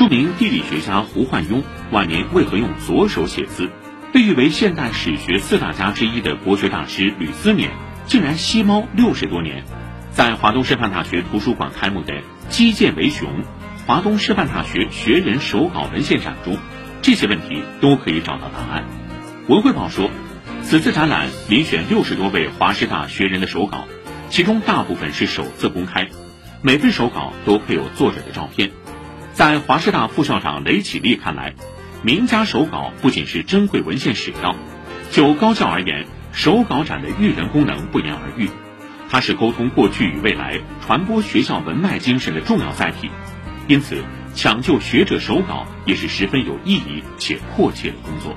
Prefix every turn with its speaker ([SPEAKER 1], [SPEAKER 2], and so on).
[SPEAKER 1] 著名地理学家胡焕庸晚年为何用左手写字？被誉为现代史学四大家之一的国学大师吕思勉，竟然吸猫六十多年。在华东师范大学图书馆开幕的“击剑为雄”华东师范大学学人手稿文献展中，这些问题都可以找到答案。文汇报说，此次展览遴选六十多位华师大学人的手稿，其中大部分是首次公开，每份手稿都配有作者的照片。在华师大副校长雷启立看来，名家手稿不仅是珍贵文献史料，就高校而言，手稿展的育人功能不言而喻。它是沟通过去与未来、传播学校文脉精神的重要载体，因此抢救学者手稿也是十分有意义且迫切的工作。